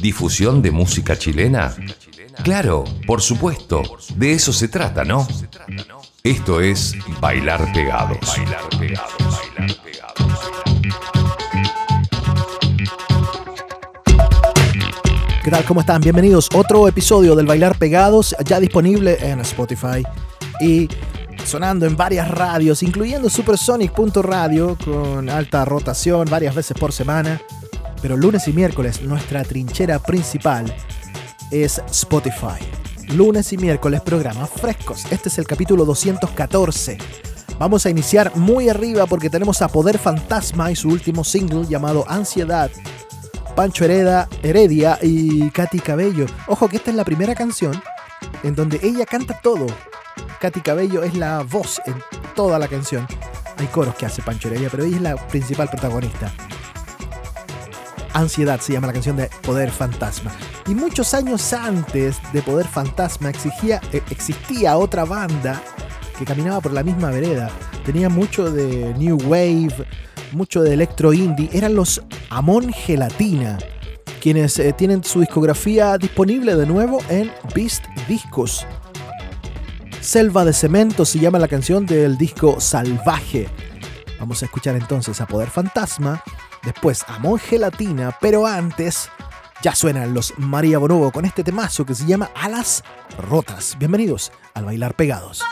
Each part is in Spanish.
¿Difusión de música chilena? Claro, por supuesto, de eso se trata, ¿no? Esto es Bailar Pegados. ¿Qué tal? ¿Cómo están? Bienvenidos otro episodio del Bailar Pegados, ya disponible en Spotify y sonando en varias radios, incluyendo Supersonic.radio con alta rotación varias veces por semana. Pero lunes y miércoles nuestra trinchera principal es Spotify. Lunes y miércoles programas frescos. Este es el capítulo 214. Vamos a iniciar muy arriba porque tenemos a Poder Fantasma y su último single llamado Ansiedad. Pancho Hereda, Heredia y Katy Cabello. Ojo que esta es la primera canción en donde ella canta todo. Katy Cabello es la voz en toda la canción. Hay coros que hace Pancho Heredia, pero ella es la principal protagonista. Ansiedad se llama la canción de Poder Fantasma. Y muchos años antes de Poder Fantasma existía, eh, existía otra banda que caminaba por la misma vereda. Tenía mucho de New Wave, mucho de electro indie. Eran los Amon Gelatina, quienes eh, tienen su discografía disponible de nuevo en Beast Discos. Selva de Cemento se llama la canción del disco Salvaje. Vamos a escuchar entonces a Poder Fantasma, después a Monje Latina, pero antes ya suenan los María Bonobo con este temazo que se llama Alas Rotas. Bienvenidos al Bailar Pegados.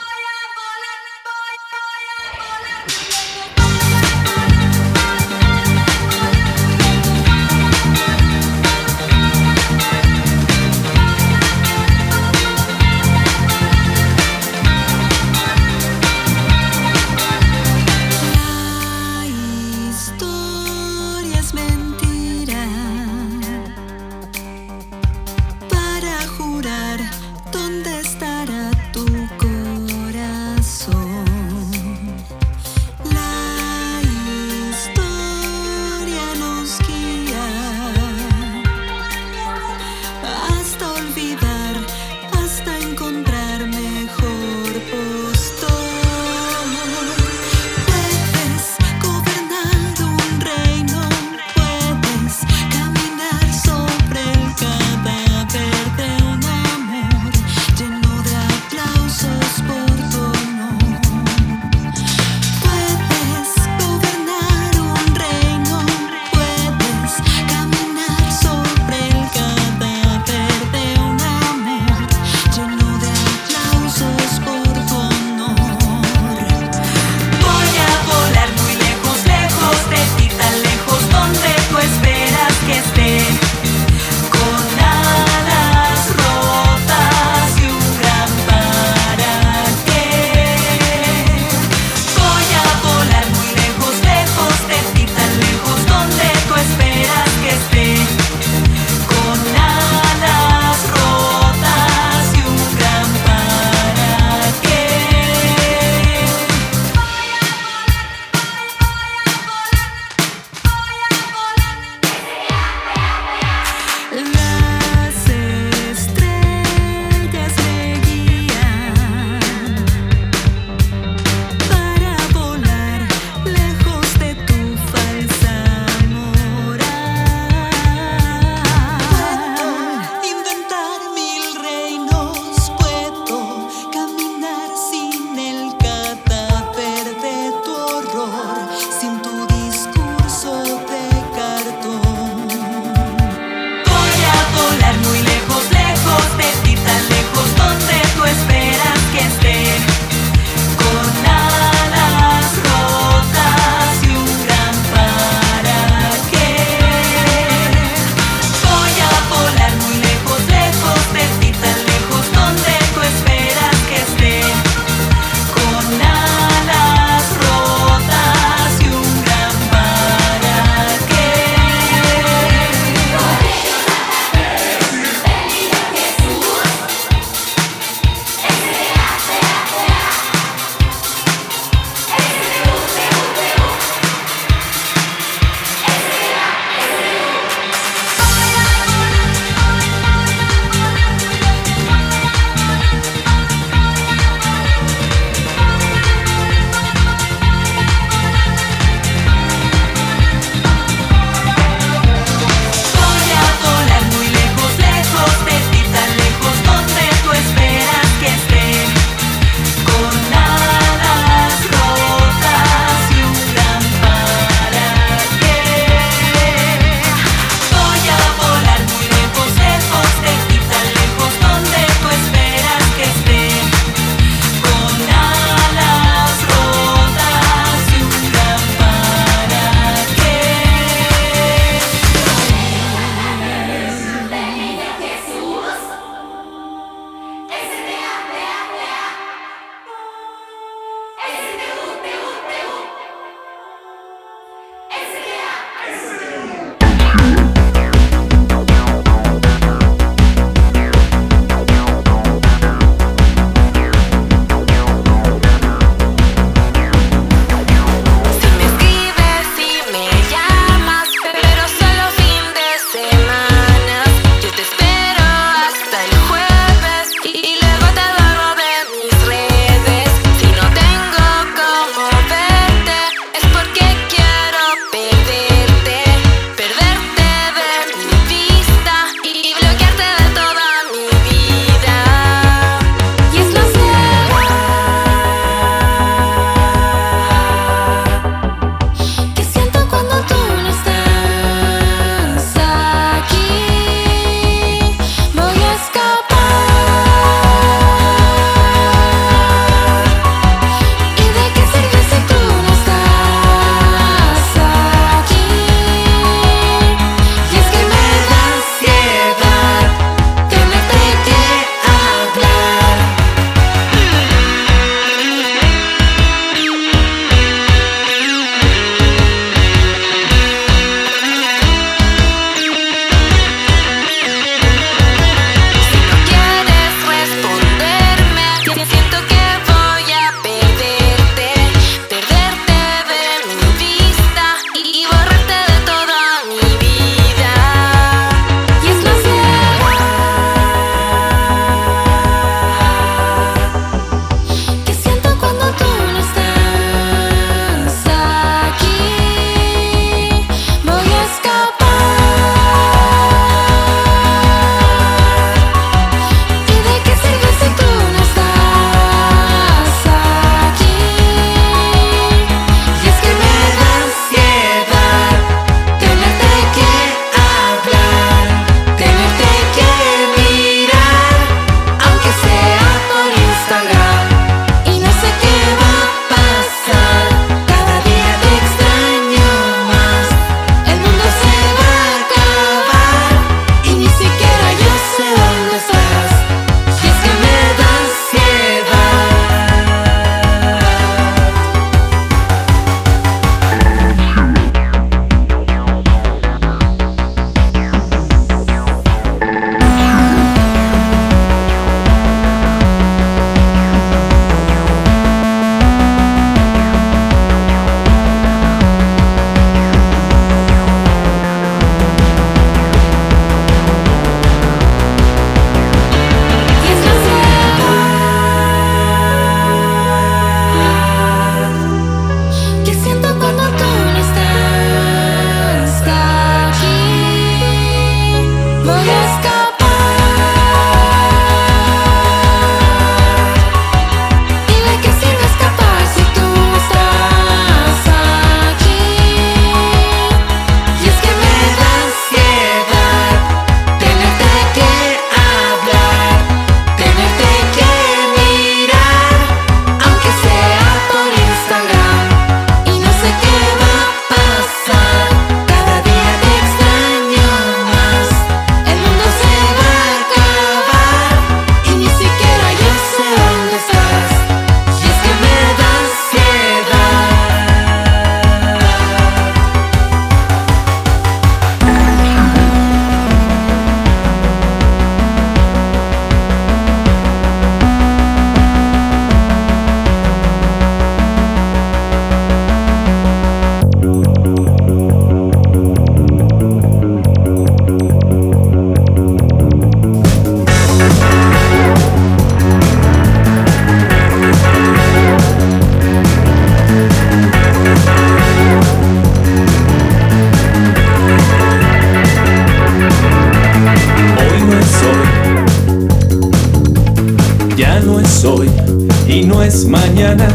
Es mañana.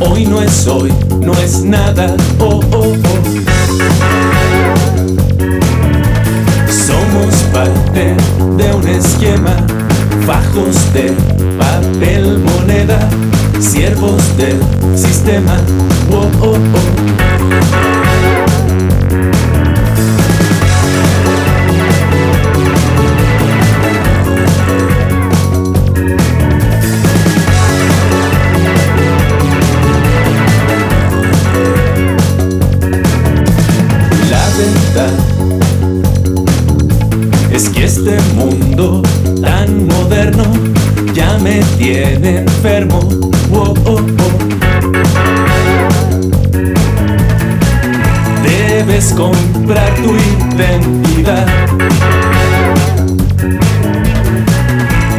Hoy no es hoy, no es nada. Oh, oh, oh. Somos parte de un esquema, fajos de papel moneda, siervos del sistema. Oh, oh, oh.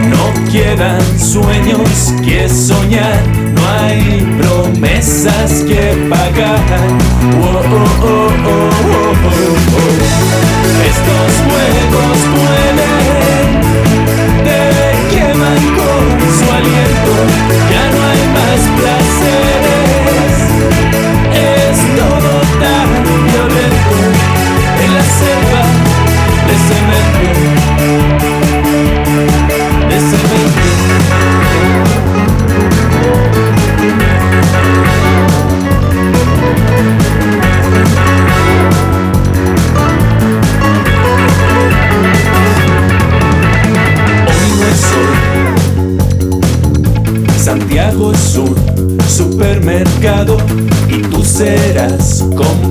No quedan sueños que soñar, no hay promesas que pagar. Oh, oh, oh, oh, oh, oh, oh. Estos juegos mueren, te queman con su aliento,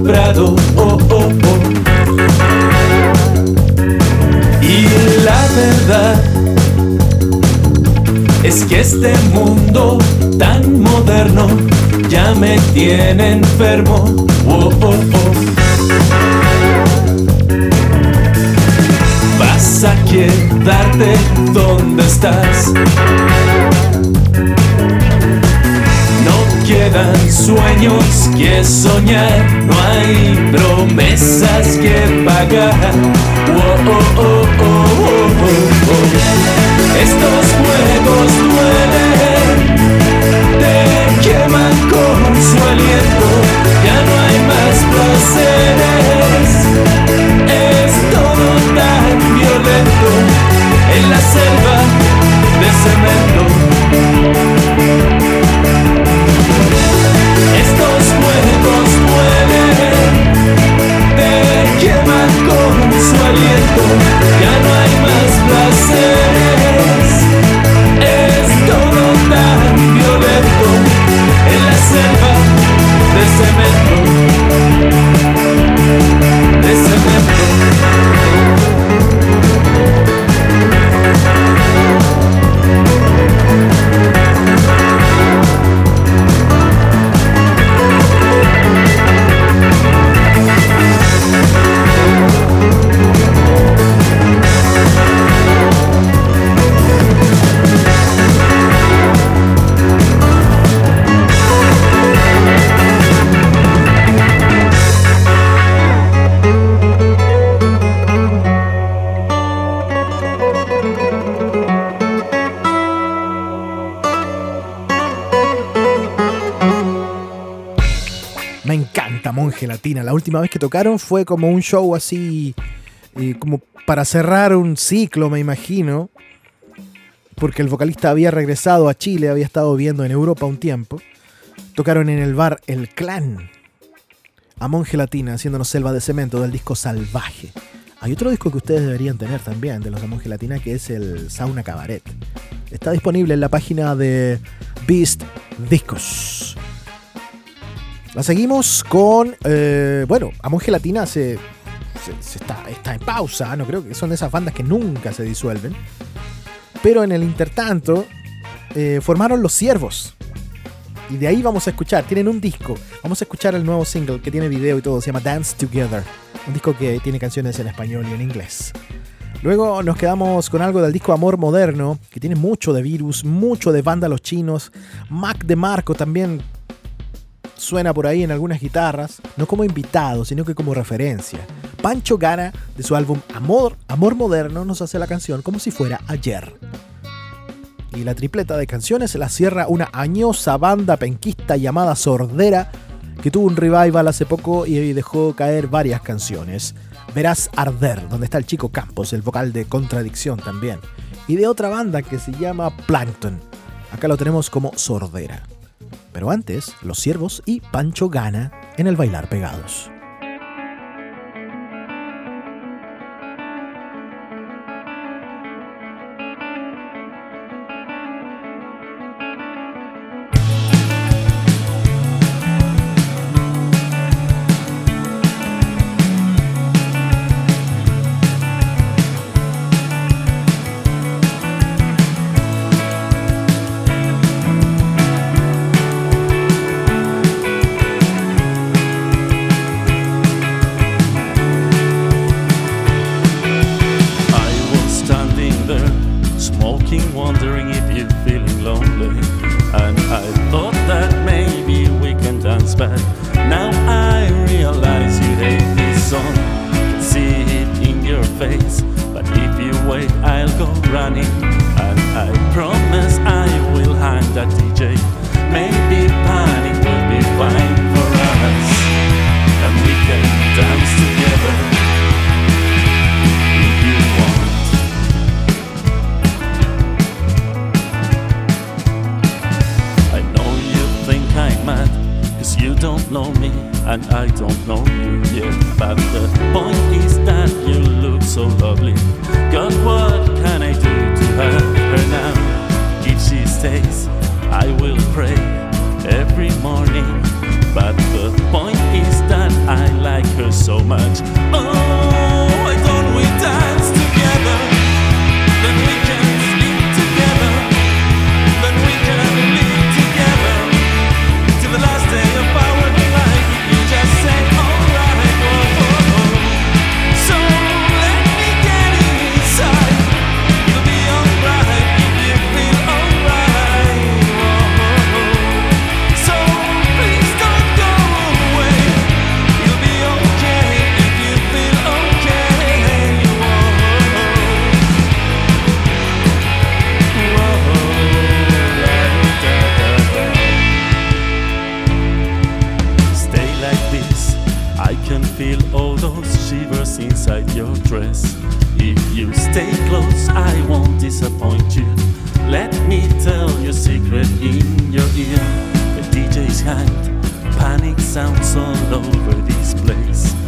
comprado. Oh, oh, oh. Y la verdad es que este mundo tan moderno ya me tiene enfermo. Oh, oh, oh. Vas a quedarte donde estás. Quedan sueños que soñar, no hay promesas que pagar. Oh, oh, oh, oh, oh, oh, oh. Estos juegos duelen, te queman con su aliento, ya no hay más placeres. Es todo tan violento en la selva de cemento. Su aliento, ya no hay más placeres. Es todo tan violento en la selva de cemento. Encanta Monje Latina. La última vez que tocaron fue como un show así, eh, como para cerrar un ciclo, me imagino. Porque el vocalista había regresado a Chile, había estado viviendo en Europa un tiempo. Tocaron en el bar El Clan. A Monje Latina, haciéndonos selva de cemento del disco Salvaje. Hay otro disco que ustedes deberían tener también de los de Monje Latina que es el Sauna Cabaret. Está disponible en la página de Beast Discos. La seguimos con. eh, bueno, Amon Gelatina se, está, está en pausa. No creo que son de esas bandas que nunca se disuelven. Pero en el intertanto, eh, formaron Los Siervos. Y de ahí vamos a escuchar. Tienen un disco. Vamos a escuchar el nuevo single que tiene video y todo. Se llama Dance Together. Un disco que tiene canciones en español y en inglés. Luego nos quedamos con algo del disco Amor Moderno, que tiene mucho de virus, mucho de vándalos chinos. Mac de Marco también suena por ahí en algunas guitarras, no como invitado, sino que como referencia. Pancho Gana, de su álbum Amor, Amor Moderno, nos hace la canción como si fuera ayer. Y la tripleta de canciones la cierra una añosa banda penquista llamada Sordera, que tuvo un revival hace poco y dejó caer varias canciones. Verás Arder, donde está el chico Campos, el vocal de Contradicción también. Y de otra banda que se llama Plankton. Acá lo tenemos como Sordera. Pero antes, Los Siervos y Pancho Gana en el Bailar Pegados. all over this place.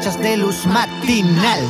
Rachas de luz matinal.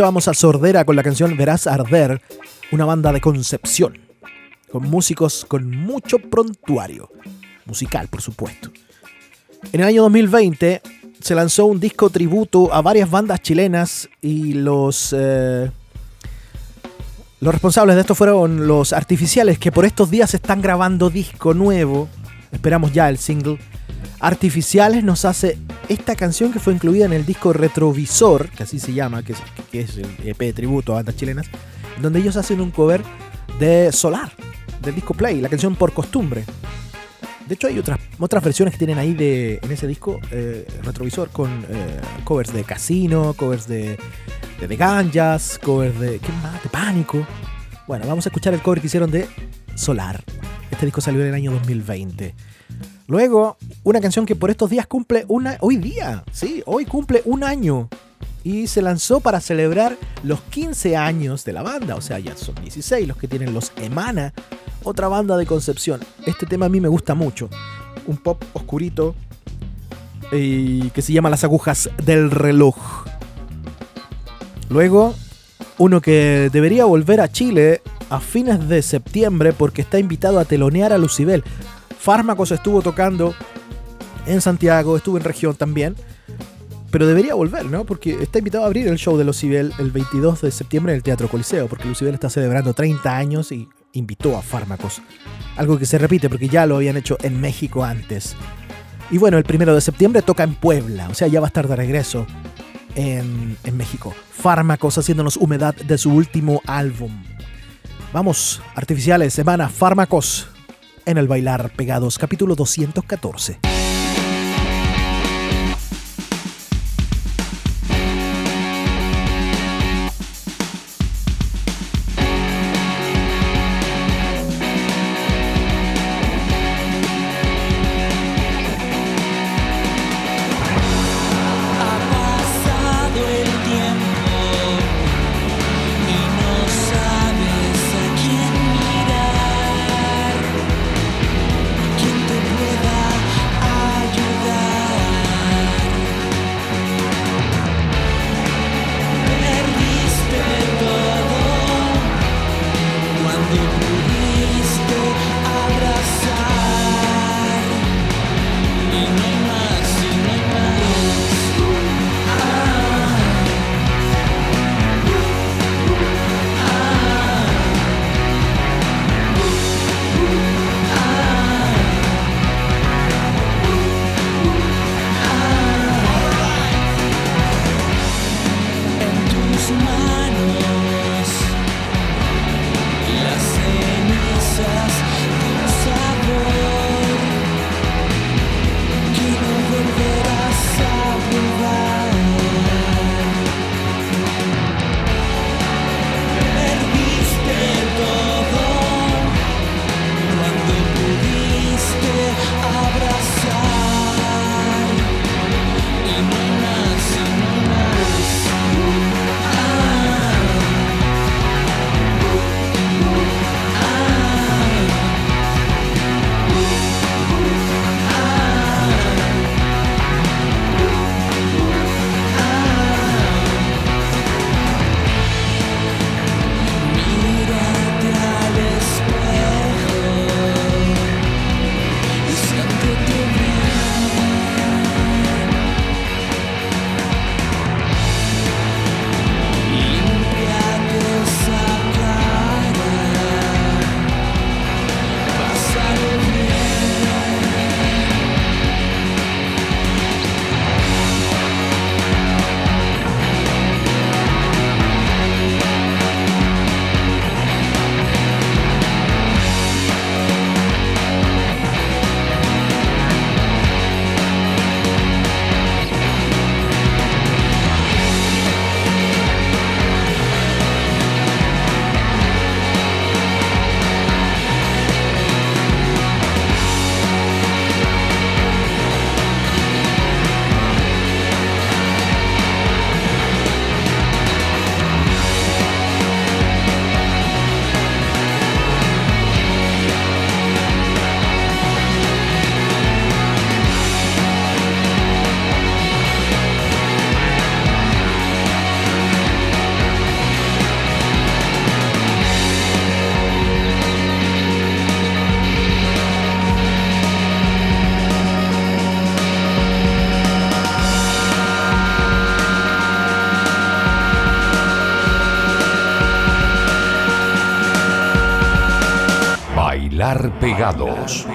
Escuchábamos a Sordera con la canción Verás Arder, una banda de Concepción, con músicos con mucho prontuario, musical por supuesto. En el año 2020 se lanzó un disco tributo a varias bandas chilenas y los, eh, los responsables de esto fueron los artificiales que por estos días están grabando disco nuevo. Esperamos ya el single. Artificiales nos hace esta canción que fue incluida en el disco Retrovisor, que así se llama, que es, el EP de tributo a bandas chilenas, donde ellos hacen un cover de Solar, del disco Play, la canción Por Costumbre. De hecho, hay otras, otras versiones que tienen ahí de, en ese disco eh, Retrovisor con eh, covers de Casino, covers de, de The Ganjas, covers de. ¿Qué más? De Pánico. Bueno, vamos a escuchar el cover que hicieron de Solar. Este disco salió en el año 2020. Luego, una canción que por estos días cumple una. Hoy día, sí, hoy cumple un año. Y se lanzó para celebrar los 15 años de la banda. O sea, ya son 16 los que tienen los Emana, otra banda de Concepción. Este tema a mí me gusta mucho. Un pop oscurito y que se llama Las agujas del reloj. Luego, uno que debería volver a Chile a fines de septiembre porque está invitado a telonear a Lucibel. Fármacos estuvo tocando en Santiago, estuvo en región también. Pero debería volver, ¿no? Porque está invitado a abrir el show de Lucibel el 22 de septiembre en el Teatro Coliseo, porque Lucibel está celebrando 30 años y invitó a Fármacos. Algo que se repite porque ya lo habían hecho en México antes. Y bueno, el primero de septiembre toca en Puebla, o sea, ya va a estar de regreso en, en México. Fármacos haciéndonos humedad de su último álbum. Vamos, artificiales, semana, Fármacos en el Bailar Pegados, capítulo 214. pegados.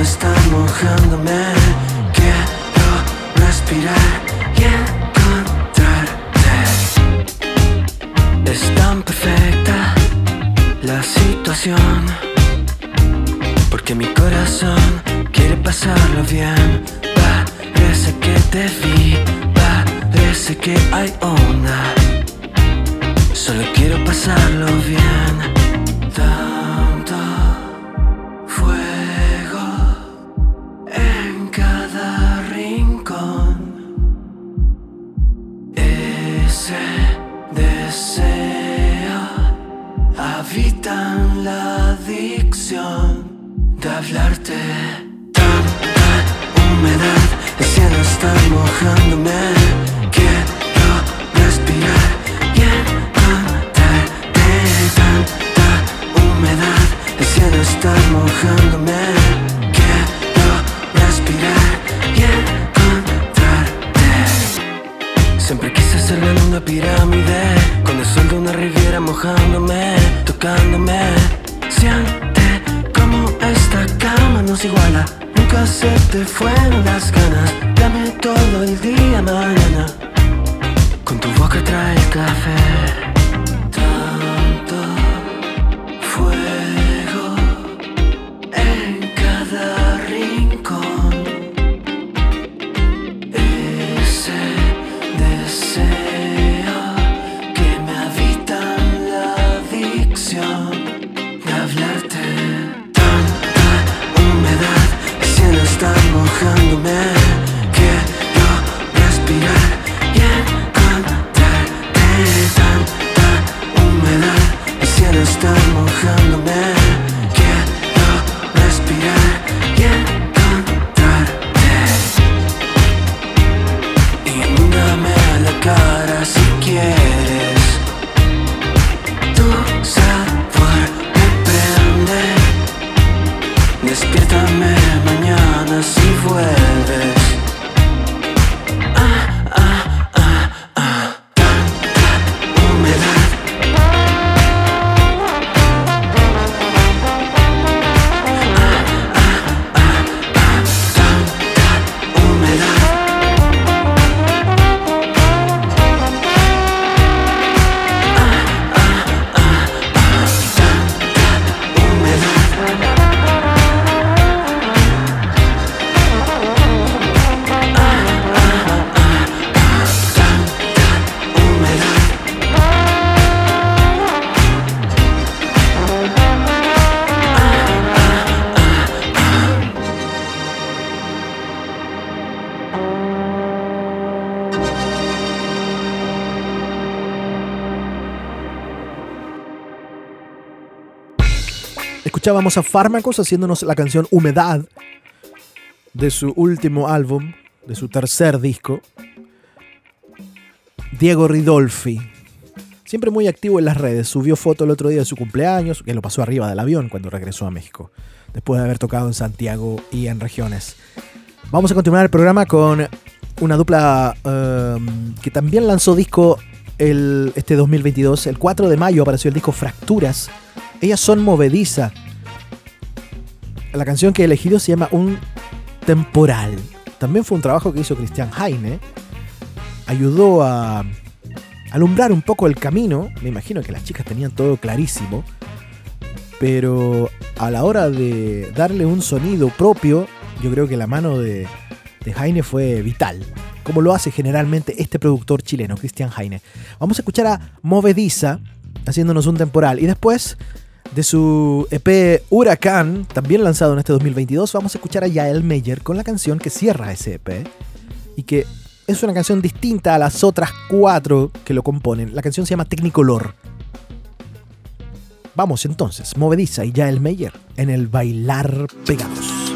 Quiero estar mojándome, quiero respirar y encontrarte. Es tan perfecta la situación, porque mi corazón quiere pasarlo bien. Parece que te vi, parece que hay onda. Solo quiero pasarlo bien. Escuchábamos a Fármacos haciéndonos la canción Humedad de su último álbum, de su tercer disco. Diego Ridolfi, siempre muy activo en las redes, subió foto el otro día de su cumpleaños, que lo pasó arriba del avión cuando regresó a México, después de haber tocado en Santiago y en regiones. Vamos a continuar el programa con una dupla um, que también lanzó disco el, este 2022. El 4 de mayo apareció el disco Fracturas. Ellas son movediza. La canción que he elegido se llama Un Temporal. También fue un trabajo que hizo Cristian Heine. Ayudó a alumbrar un poco el camino. Me imagino que las chicas tenían todo clarísimo. Pero a la hora de darle un sonido propio, yo creo que la mano de, de Heine fue vital. Como lo hace generalmente este productor chileno, Cristian Heine. Vamos a escuchar a Movediza haciéndonos un temporal. Y después de su EP Huracán, también lanzado en este 2022, vamos a escuchar a Yael Meyer con la canción que cierra ese EP y que es una canción distinta a las otras cuatro que lo componen. La canción se llama Technicolor. Vamos entonces, Movediza y Yael Meyer en el Bailar Pegados.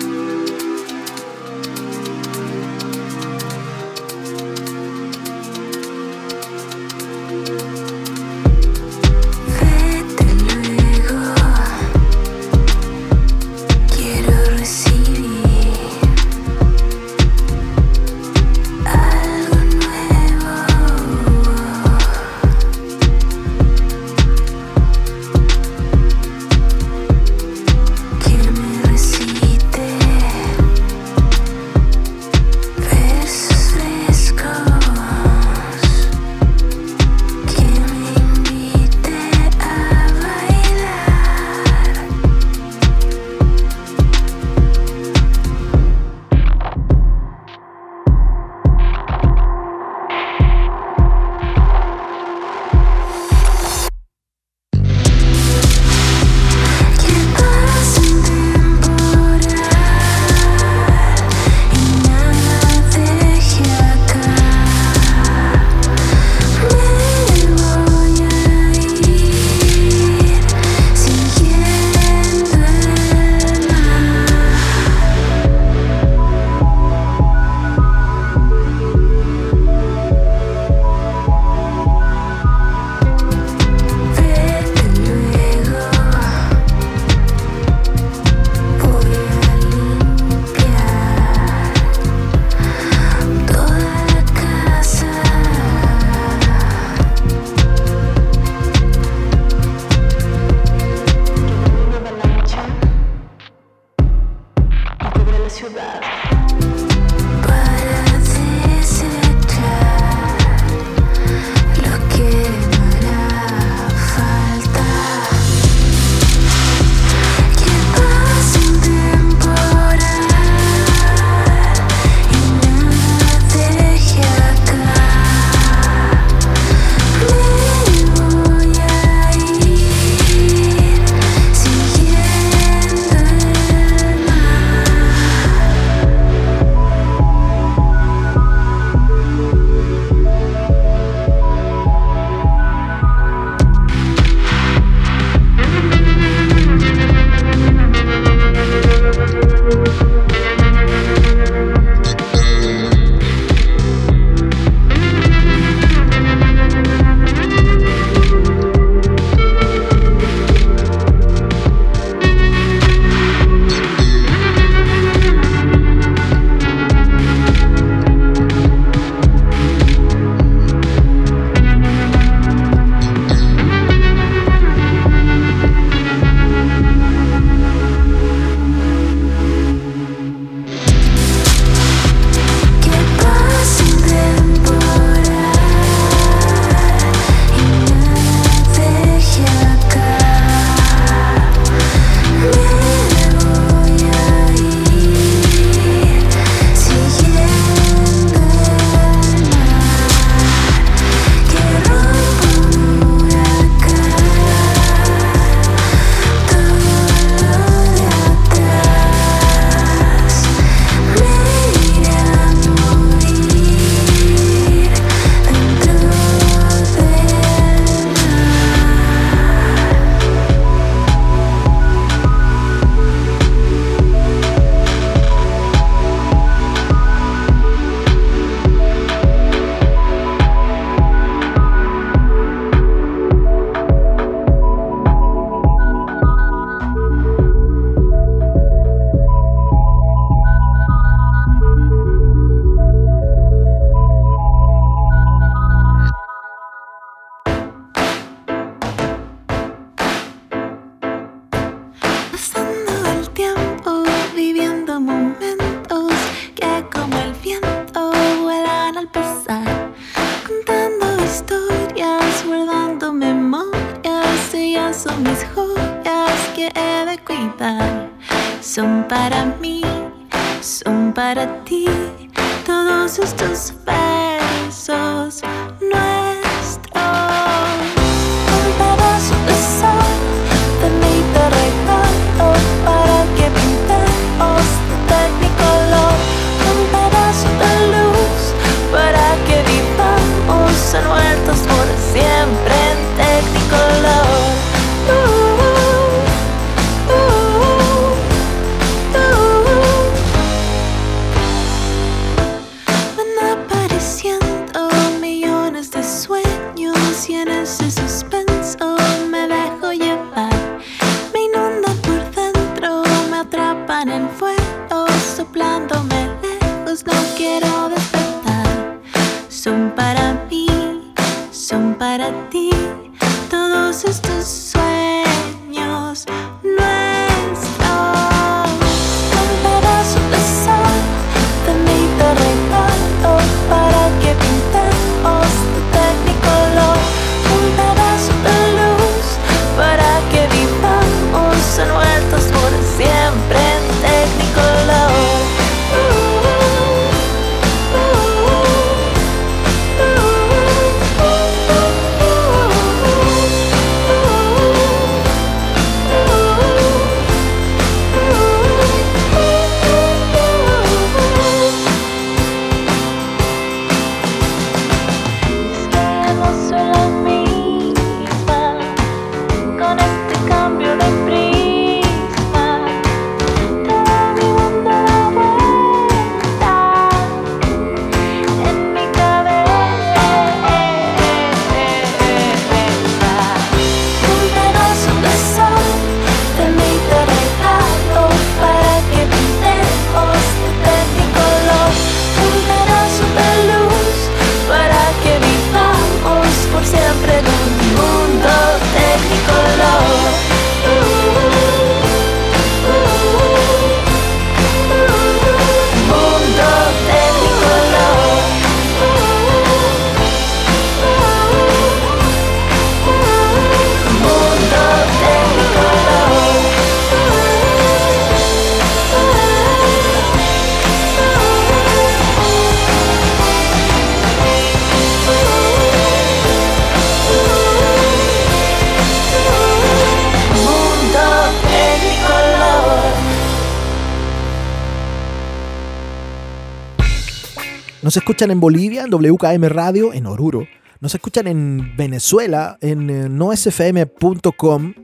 Nos escuchan en Bolivia, en WKM Radio, en Oruro. Nos escuchan en Venezuela, en eh, noesfm.com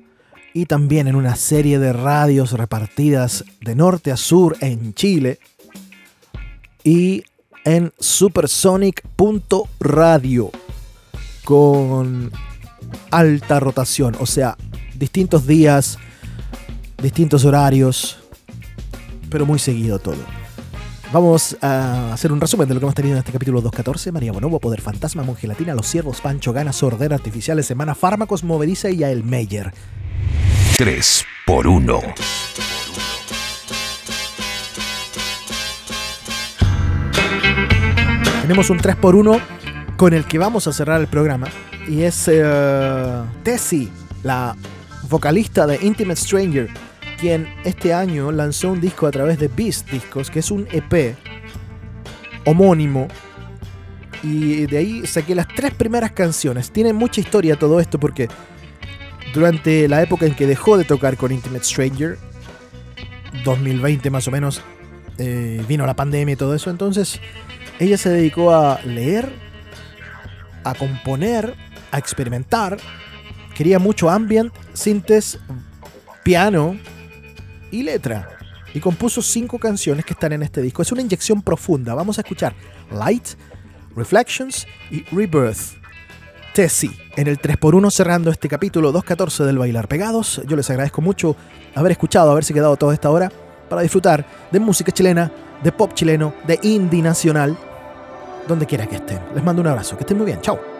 y también en una serie de radios repartidas de norte a sur en Chile y en supersonic.radio con alta rotación, o sea, distintos días, distintos horarios, pero muy seguido todo. Vamos a hacer un resumen de lo que hemos tenido en este capítulo 214. María Bonobo, Poder Fantasma, Mongelatina, Los Ciervos, Pancho Gana, Sordera Artificiales, Semana Fármacos, Movediza y Yael Meyer. 3 por 1. Tenemos un 3x1 con el que vamos a cerrar el programa. Y es eh, Tessie, la vocalista de Intimate Stranger, quien este año lanzó un disco a través de Beast Discos, que es un EP homónimo. Y de ahí saqué las tres primeras canciones. Tiene mucha historia todo esto porque durante la época en que dejó de tocar con Intimate Stranger, 2020 más o menos, eh, vino la pandemia y todo eso. Entonces ella se dedicó a leer, a componer, a experimentar. Quería mucho ambient, sintes, piano y letra. Y compuso cinco canciones que están en este disco. Es una inyección profunda. Vamos a escuchar Light, Reflections y Rebirth. Tessie, en el 3x1 cerrando este capítulo 214 del Bailar Pegados. Yo les agradezco mucho haber escuchado, haberse quedado toda esta hora para disfrutar de música chilena, de pop chileno, de indie nacional, donde quiera que estén. Les mando un abrazo, que estén muy bien, chao.